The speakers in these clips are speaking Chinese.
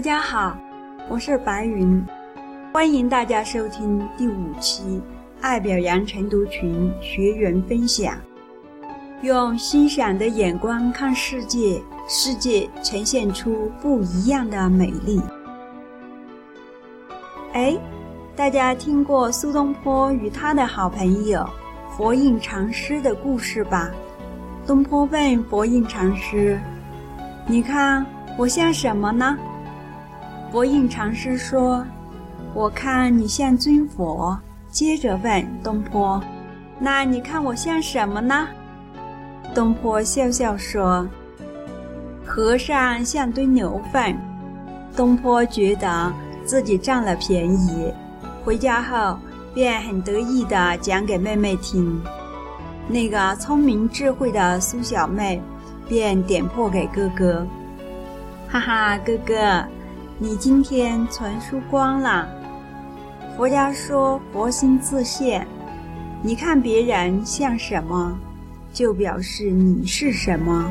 大家好，我是白云，欢迎大家收听第五期爱表扬晨读群学员分享，用欣赏的眼光看世界，世界呈现出不一样的美丽。哎，大家听过苏东坡与他的好朋友佛印禅师的故事吧？东坡问佛印禅师：“你看我像什么呢？”佛印禅师说：“我看你像尊佛。”接着问东坡：“那你看我像什么呢？”东坡笑笑说：“和尚像堆牛粪。”东坡觉得自己占了便宜，回家后便很得意地讲给妹妹听。那个聪明智慧的苏小妹便点破给哥哥：“哈哈，哥哥。”你今天全输光了。佛家说佛心自现，你看别人像什么，就表示你是什么。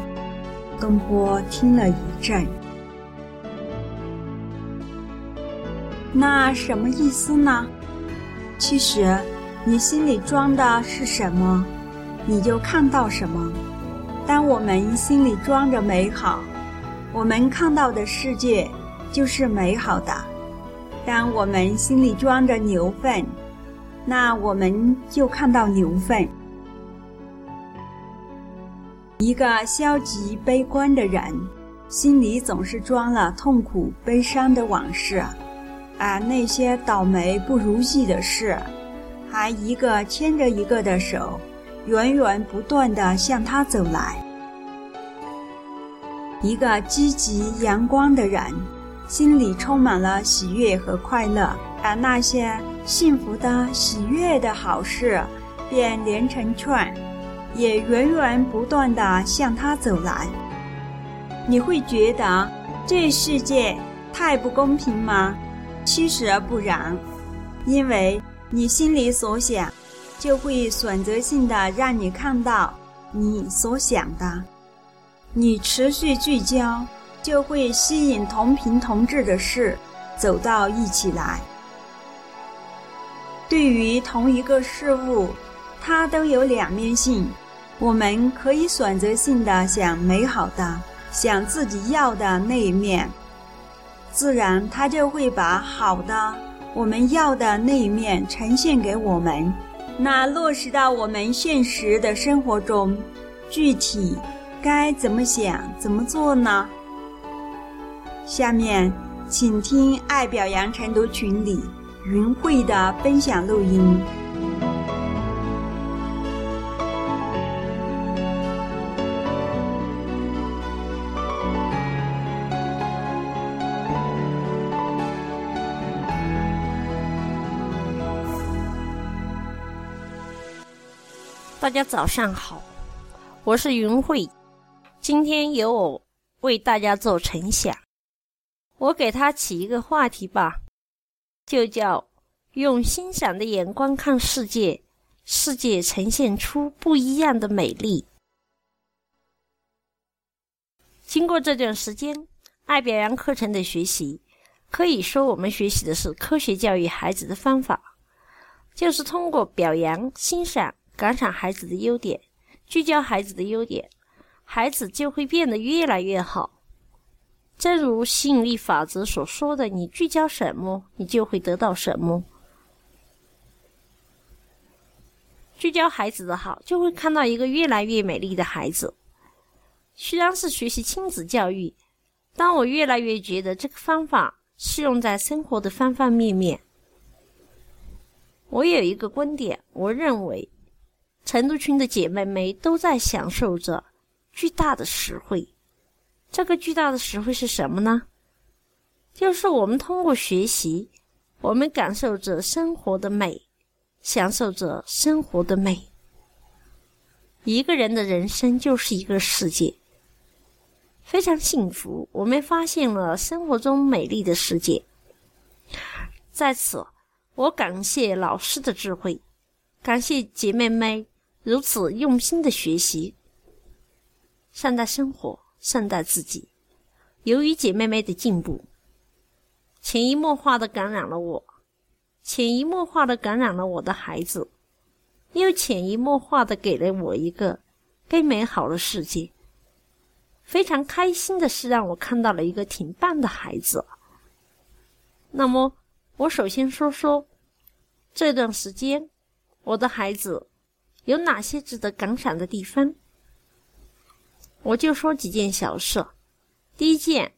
东坡听了一阵，那什么意思呢？其实，你心里装的是什么，你就看到什么。当我们心里装着美好，我们看到的世界。就是美好的。当我们心里装着牛粪，那我们就看到牛粪。一个消极悲观的人，心里总是装了痛苦悲伤的往事，而那些倒霉不如意的事，还一个牵着一个的手，源源不断的向他走来。一个积极阳光的人。心里充满了喜悦和快乐，而那些幸福的、喜悦的好事，便连成串，也源源不断地向他走来。你会觉得这世界太不公平吗？其实不然，因为你心里所想，就会选择性的让你看到你所想的。你持续聚焦。就会吸引同频同质的事走到一起来。对于同一个事物，它都有两面性。我们可以选择性的想美好的，想自己要的那一面，自然它就会把好的、我们要的那一面呈现给我们。那落实到我们现实的生活中，具体该怎么想、怎么做呢？下面，请听爱表扬晨读群里云慧的分享录音。大家早上好，我是云慧，今天由我为大家做晨想。我给他起一个话题吧，就叫“用欣赏的眼光看世界，世界呈现出不一样的美丽”。经过这段时间爱表扬课程的学习，可以说我们学习的是科学教育孩子的方法，就是通过表扬、欣赏、感赏孩子的优点，聚焦孩子的优点，孩子就会变得越来越好。正如吸引力法则所说的，你聚焦什么，你就会得到什么。聚焦孩子的好，就会看到一个越来越美丽的孩子。虽然是学习亲子教育，但我越来越觉得这个方法适用在生活的方方面面。我有一个观点，我认为，成都群的姐妹们都在享受着巨大的实惠。这个巨大的实惠是什么呢？就是我们通过学习，我们感受着生活的美，享受着生活的美。一个人的人生就是一个世界，非常幸福。我们发现了生活中美丽的世界。在此，我感谢老师的智慧，感谢姐妹们如此用心的学习，善待生活。善待自己。由于姐妹们的进步，潜移默化的感染了我，潜移默化的感染了我的孩子，又潜移默化的给了我一个更美好的世界。非常开心的是，让我看到了一个挺棒的孩子。那么，我首先说说这段时间我的孩子有哪些值得感赏的地方。我就说几件小事。第一件，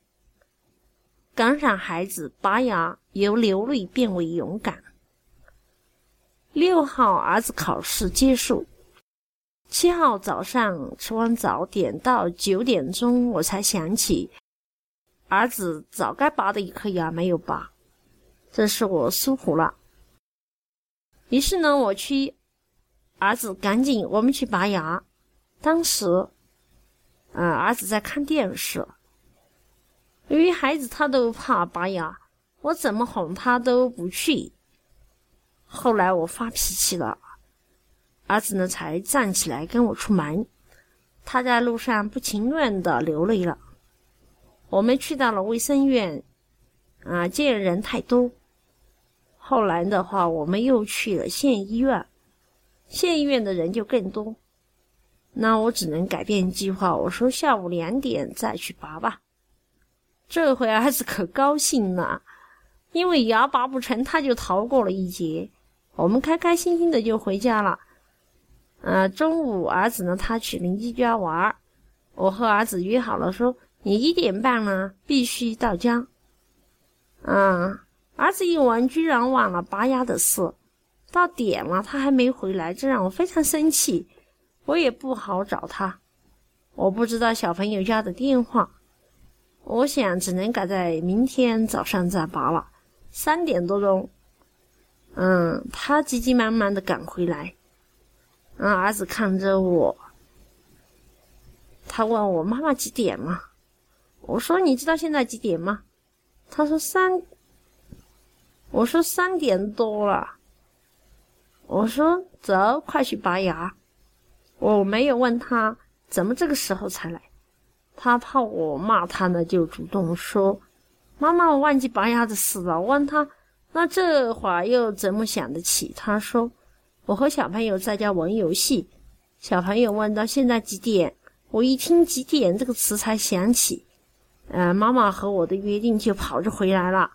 感染孩子拔牙由流泪变为勇敢。六号儿子考试结束，七号早上吃完早点到九点钟，我才想起儿子早该拔的一颗牙没有拔，这是我疏忽了。于是呢，我去，儿子赶紧我们去拔牙。当时，嗯，儿子在看电视。由于孩子他都怕拔牙，我怎么哄他都不去。后来我发脾气了，儿子呢才站起来跟我出门。他在路上不情愿的流泪了。我们去到了卫生院，啊，见人太多。后来的话，我们又去了县医院，县医院的人就更多。那我只能改变计划，我说下午两点再去拔吧。这回儿子可高兴了，因为牙拔不成，他就逃过了一劫。我们开开心心的就回家了。呃，中午儿子呢，他去邻居家玩儿我和儿子约好了，说你一点半呢必须到家。啊，儿子一玩居然忘了拔牙的事，到点了他还没回来，这让我非常生气。我也不好找他，我不知道小朋友家的电话。我想只能赶在明天早上再拔了。三点多钟，嗯，他急急忙忙的赶回来。嗯，儿子看着我，他问我妈妈几点了？我说你知道现在几点吗？他说三。我说三点多了。我说走，快去拔牙。我没有问他怎么这个时候才来。他怕我骂他呢，就主动说：“妈妈，我忘记拔牙的事了。”我问他：“那这会儿又怎么想得起？”他说：“我和小朋友在家玩游戏。”小朋友问到：“现在几点？”我一听“几点”这个词才想起，呃，妈妈和我的约定，就跑着回来了。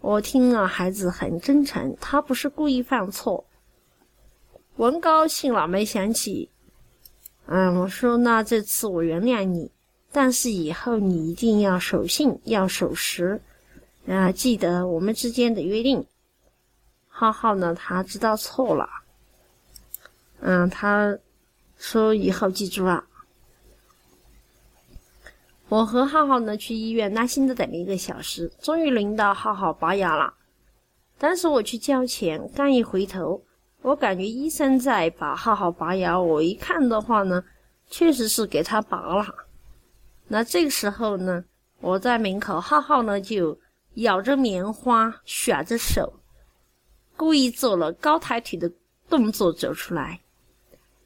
我听了，孩子很真诚，他不是故意犯错。我高兴了，没想起。嗯，我说：“那这次我原谅你。”但是以后你一定要守信，要守时，啊，记得我们之间的约定。浩浩呢，他知道错了，嗯，他说以后记住了。我和浩浩呢去医院耐心的等了一个小时，终于轮到浩浩拔牙了。当时我去交钱，刚一回头，我感觉医生在把浩浩拔牙，我一看的话呢，确实是给他拔了。那这个时候呢，我在门口，浩浩呢就咬着棉花，甩着手，故意做了高抬腿的动作走出来，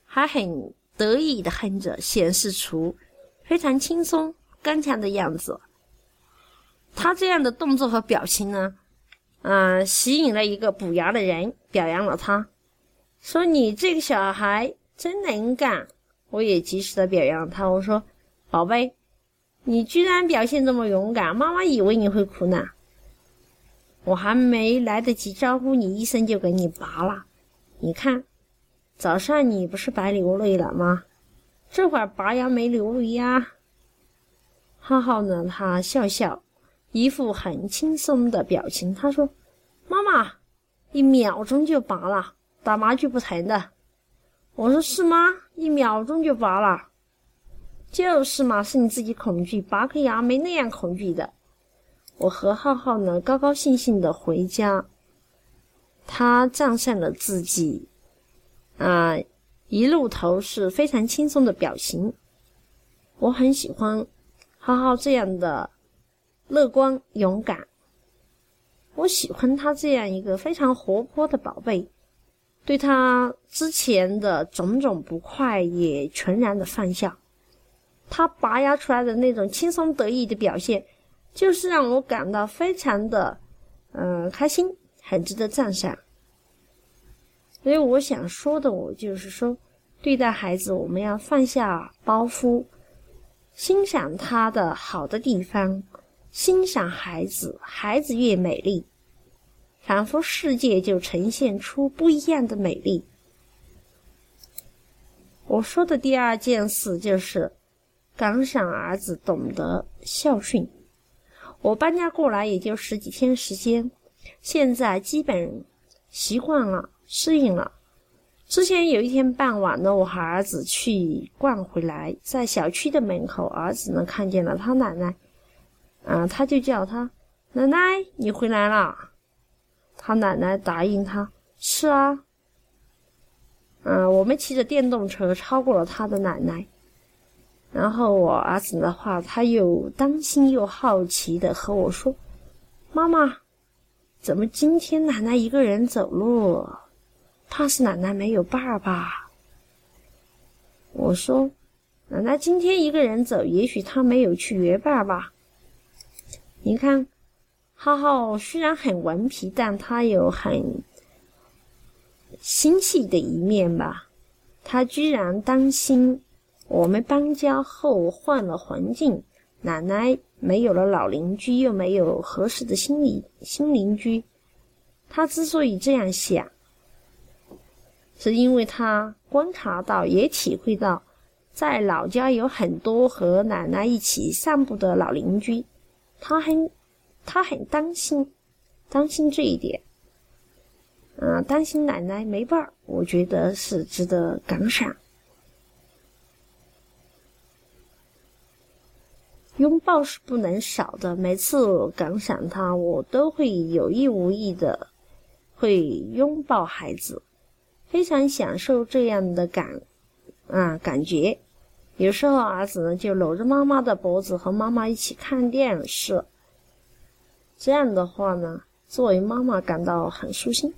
还很得意的哼着，显示出非常轻松、刚强的样子。他这样的动作和表情呢，嗯，吸引了一个补牙的人，表扬了他，说：“你这个小孩真能干。”我也及时的表扬他，我说：“宝贝。”你居然表现这么勇敢，妈妈以为你会哭呢。我还没来得及招呼你，医生就给你拔了。你看，早上你不是白流泪了吗？这会儿拔牙没流泪呀。浩浩呢，他笑笑，一副很轻松的表情。他说：“妈妈，一秒钟就拔了，打麻将不疼的。”我说：“是吗？一秒钟就拔了。”就是嘛，是你自己恐惧，拔颗牙没那样恐惧的。我和浩浩呢，高高兴兴的回家。他战胜了自己，啊，一路头是非常轻松的表情。我很喜欢浩浩这样的乐观勇敢。我喜欢他这样一个非常活泼的宝贝，对他之前的种种不快也全然的放下。他拔牙出来的那种轻松得意的表现，就是让我感到非常的嗯，开心，很值得赞赏。所以我想说的，我就是说，对待孩子，我们要放下包袱，欣赏他的好的地方，欣赏孩子，孩子越美丽，仿佛世界就呈现出不一样的美丽。我说的第二件事就是感想儿子懂得孝顺。我搬家过来也就十几天时间，现在基本习惯了。适应了。之前有一天傍晚呢，我和儿子去逛回来，在小区的门口，儿子呢看见了他奶奶，啊，他就叫他奶奶，你回来了。他奶奶答应他，是啊。嗯，我们骑着电动车超过了他的奶奶，然后我儿子的话，他又担心又好奇的和我说：“妈妈，怎么今天奶奶一个人走路？”怕是奶奶没有爸爸。我说：“奶奶今天一个人走，也许她没有去约爸爸。你看，浩浩虽然很顽皮，但他有很心细的一面吧。他居然担心我们搬家后换了环境，奶奶没有了老邻居，又没有合适的新邻新邻居。他之所以这样想。”是因为他观察到，也体会到，在老家有很多和奶奶一起散步的老邻居，他很，他很担心，担心这一点，嗯，担心奶奶没伴儿，我觉得是值得感赏。拥抱是不能少的，每次感赏他，我都会有意无意的会拥抱孩子。非常享受这样的感，啊，感觉。有时候儿子呢就搂着妈妈的脖子和妈妈一起看电视，这样的话呢，作为妈妈感到很舒心。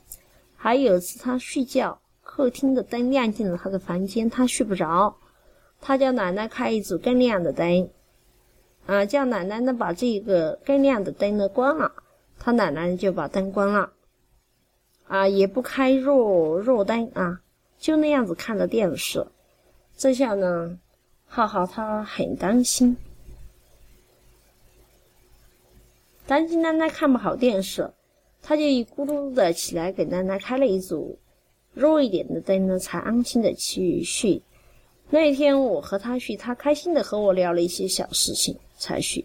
还有次他睡觉，客厅的灯亮进了他的房间，他睡不着，他叫奶奶开一组更亮的灯，啊，叫奶奶呢把这个更亮的灯呢关了，他奶奶就把灯关了。啊，也不开弱弱灯啊，就那样子看着电视。这下呢，浩浩他很担心，担心奶奶看不好电视，他就一咕噜的起来给奶奶开了一组弱一点的灯呢，才安心的去睡。那一天我和他睡，他开心的和我聊了一些小事情才睡。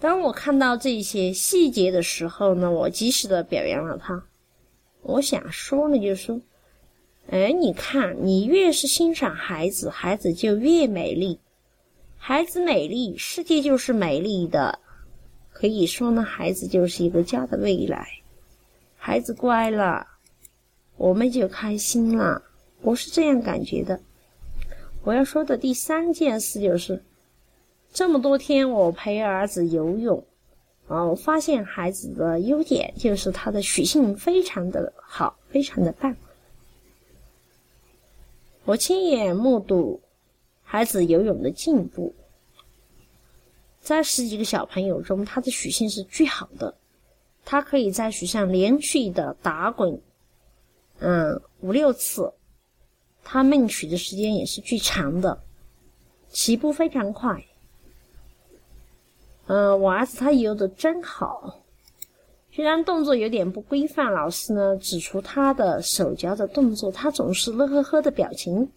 当我看到这些细节的时候呢，我及时的表扬了他。我想说呢，就是说，哎，你看，你越是欣赏孩子，孩子就越美丽。孩子美丽，世界就是美丽的。可以说呢，孩子就是一个家的未来。孩子乖了，我们就开心了。我是这样感觉的。我要说的第三件事就是。这么多天，我陪儿子游泳，啊，我发现孩子的优点就是他的习性非常的好，非常的棒。我亲眼目睹孩子游泳的进步，在十几个小朋友中，他的习性是最好的，他可以在水上连续的打滚，嗯，五六次，他闷水的时间也是最长的，起步非常快。嗯，我儿子他游的真好，虽然动作有点不规范，老师呢指出他的手脚的动作，他总是乐呵呵的表情。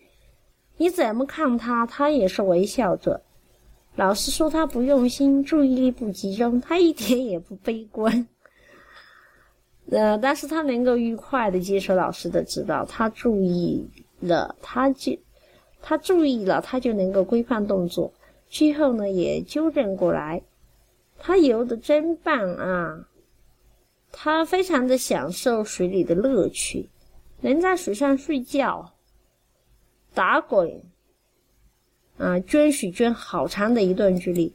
你怎么看他，他也是微笑着。老师说他不用心，注意力不集中，他一点也不悲观。呃，但是他能够愉快的接受老师的指导，他注意了，他就他注意了，他就能够规范动作，最后呢也纠正过来。他游的真棒啊！他非常的享受水里的乐趣，能在水上睡觉、打滚，啊，捐水捐好长的一段距离。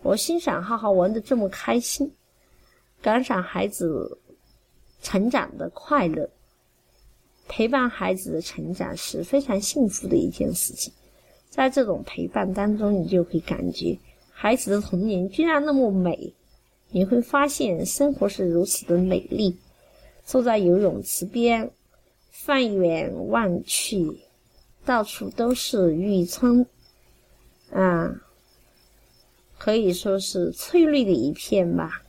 我欣赏浩浩玩的这么开心，感赏孩子成长的快乐，陪伴孩子的成长是非常幸福的一件事情。在这种陪伴当中，你就会感觉。孩子的童年居然那么美，你会发现生活是如此的美丽。坐在游泳池边，放眼望去，到处都是玉川，啊，可以说是翠绿的一片吧。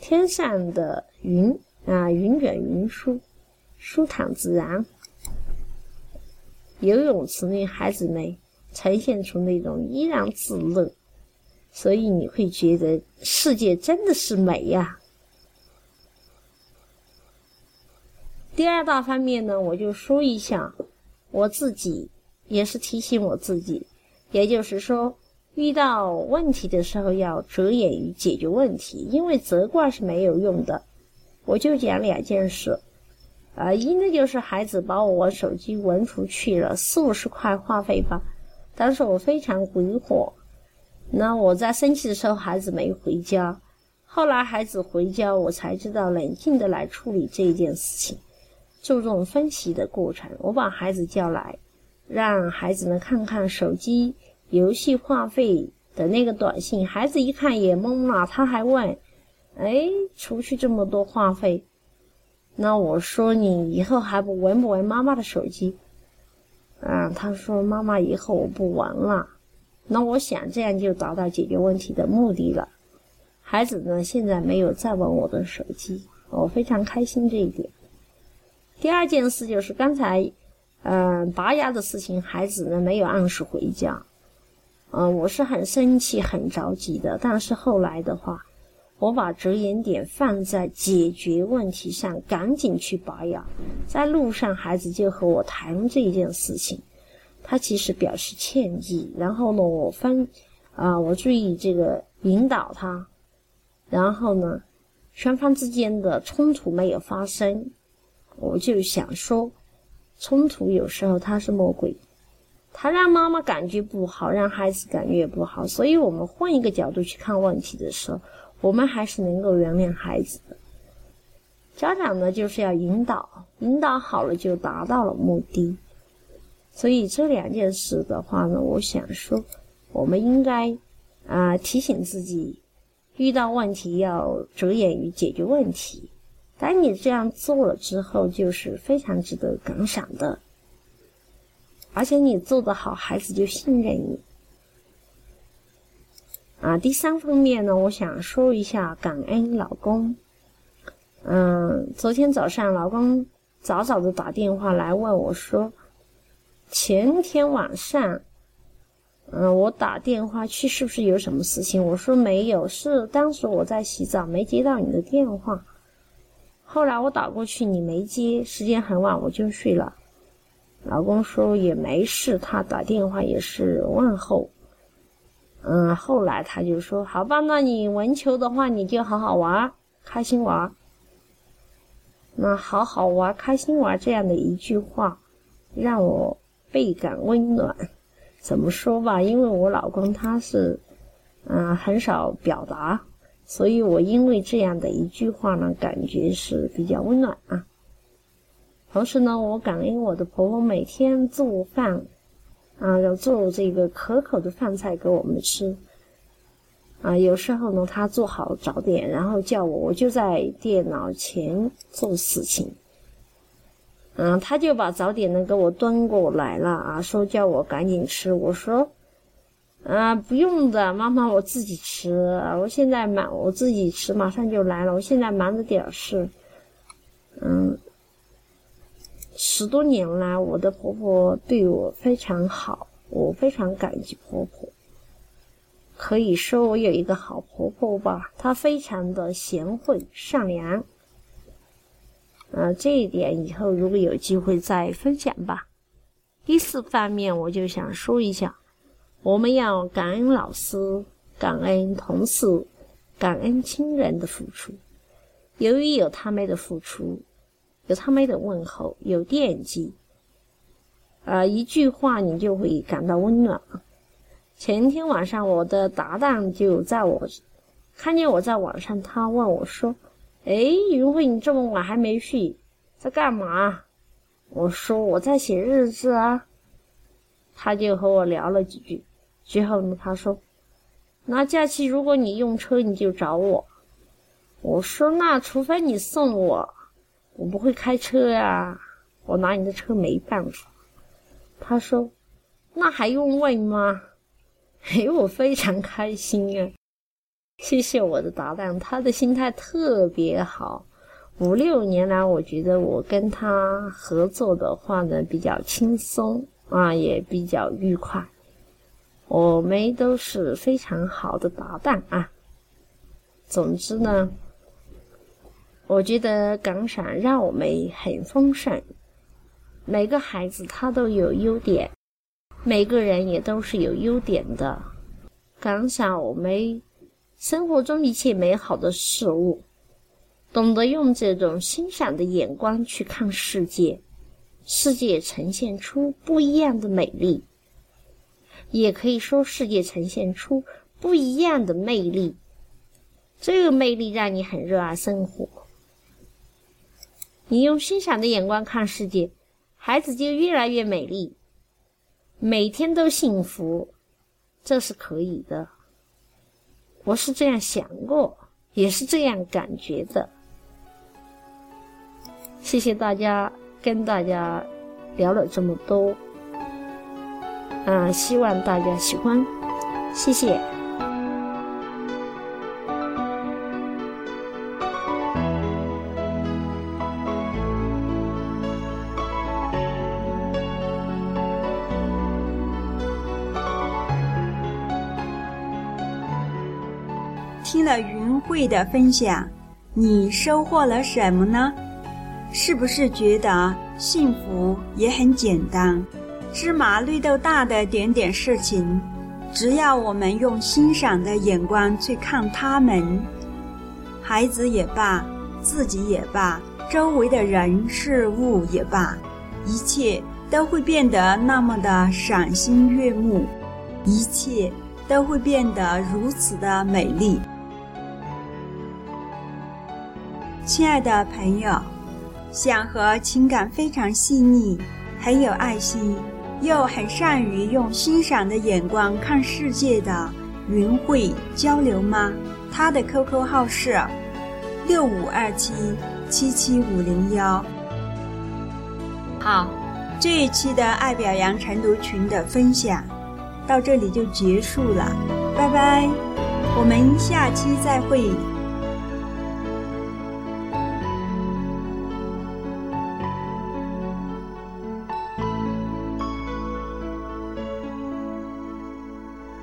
天上的云啊，云卷云舒，舒坦自然。游泳池里，孩子们呈现出那种怡然自乐，所以你会觉得世界真的是美呀。第二大方面呢，我就说一下我自己，也是提醒我自己，也就是说，遇到问题的时候要着眼于解决问题，因为责怪是没有用的。我就讲两件事。啊，一呢就是孩子把我手机闻出去了四五十块话费吧，当时我非常鬼火。那我在生气的时候，孩子没回家，后来孩子回家，我才知道冷静的来处理这一件事情，注重分析的过程。我把孩子叫来，让孩子们看看手机游戏话费的那个短信，孩子一看也懵了，他还问：“哎，出去这么多话费？”那我说你以后还不玩不玩妈妈的手机？啊，他说妈妈以后我不玩了。那我想这样就达到解决问题的目的了。孩子呢现在没有再玩我的手机，我非常开心这一点。第二件事就是刚才，嗯，拔牙的事情，孩子呢没有按时回家，嗯，我是很生气很着急的。但是后来的话。我把着眼点放在解决问题上，赶紧去拔牙。在路上，孩子就和我谈这件事情，他其实表示歉意。然后呢，我分啊，我注意这个引导他。然后呢，双方之间的冲突没有发生，我就想说，冲突有时候他是魔鬼，他让妈妈感觉不好，让孩子感觉也不好。所以我们换一个角度去看问题的时候。我们还是能够原谅孩子的。家长呢，就是要引导，引导好了就达到了目的。所以这两件事的话呢，我想说，我们应该啊提醒自己，遇到问题要着眼于解决问题。当你这样做了之后，就是非常值得感赏的。而且你做得好，孩子就信任你。啊，第三方面呢，我想说一下感恩老公。嗯，昨天早上老公早早的打电话来问我说，前天晚上，嗯，我打电话去是不是有什么事情？我说没有，是当时我在洗澡没接到你的电话。后来我打过去你没接，时间很晚我就睡了。老公说也没事，他打电话也是问候。嗯，后来他就说：“好吧，那你文球的话，你就好好玩，开心玩。那好好玩，开心玩这样的一句话，让我倍感温暖。怎么说吧？因为我老公他是，嗯，很少表达，所以我因为这样的一句话呢，感觉是比较温暖啊。同时呢，我感恩我的婆婆每天做饭。”啊，要做这个可口的饭菜给我们吃。啊，有时候呢，他做好早点，然后叫我，我就在电脑前做事情。嗯，他就把早点呢给我端过来了啊，说叫我赶紧吃。我说，啊，不用的，妈妈，我自己吃。我现在忙，我自己吃，马上就来了。我现在忙着点事。嗯。十多年来，我的婆婆对我非常好，我非常感激婆婆。可以说我有一个好婆婆吧，她非常的贤惠善良。嗯，这一点以后如果有机会再分享吧。第四方面，我就想说一下，我们要感恩老师，感恩同事，感恩亲人的付出。由于有他们的付出。有他们的问候，有惦记，呃，一句话你就会感到温暖。前天晚上，我的搭档就在我看见我在网上，他问我说：“哎，云慧，你这么晚还没睡，在干嘛？”我说：“我在写日志啊。”他就和我聊了几句，之后呢，他说：“那假期如果你用车，你就找我。我说那除非你送我，我不会开车呀，我拿你的车没办法。他说，那还用问吗？哎，我非常开心啊！谢谢我的搭档，他的心态特别好。五六年来，我觉得我跟他合作的话呢，比较轻松啊，也比较愉快。我们都是非常好的搭档啊。总之呢。我觉得港赏让我们很丰盛，每个孩子他都有优点，每个人也都是有优点的。感赏我们生活中一切美好的事物，懂得用这种欣赏的眼光去看世界，世界呈现出不一样的美丽，也可以说世界呈现出不一样的魅力。这个魅力让你很热爱生活。你用欣赏的眼光看世界，孩子就越来越美丽，每天都幸福，这是可以的。我是这样想过，也是这样感觉的。谢谢大家，跟大家聊了这么多，嗯，希望大家喜欢，谢谢。听了云慧的分享，你收获了什么呢？是不是觉得幸福也很简单？芝麻绿豆大的点点事情，只要我们用欣赏的眼光去看他们，孩子也罢，自己也罢，周围的人事物也罢，一切都会变得那么的赏心悦目，一切都会变得如此的美丽。亲爱的朋友，想和情感非常细腻、很有爱心，又很善于用欣赏的眼光看世界的云慧交流吗？他的 QQ 号是六五二七七七五零幺。好，这一期的爱表扬晨读群的分享到这里就结束了，拜拜，我们下期再会。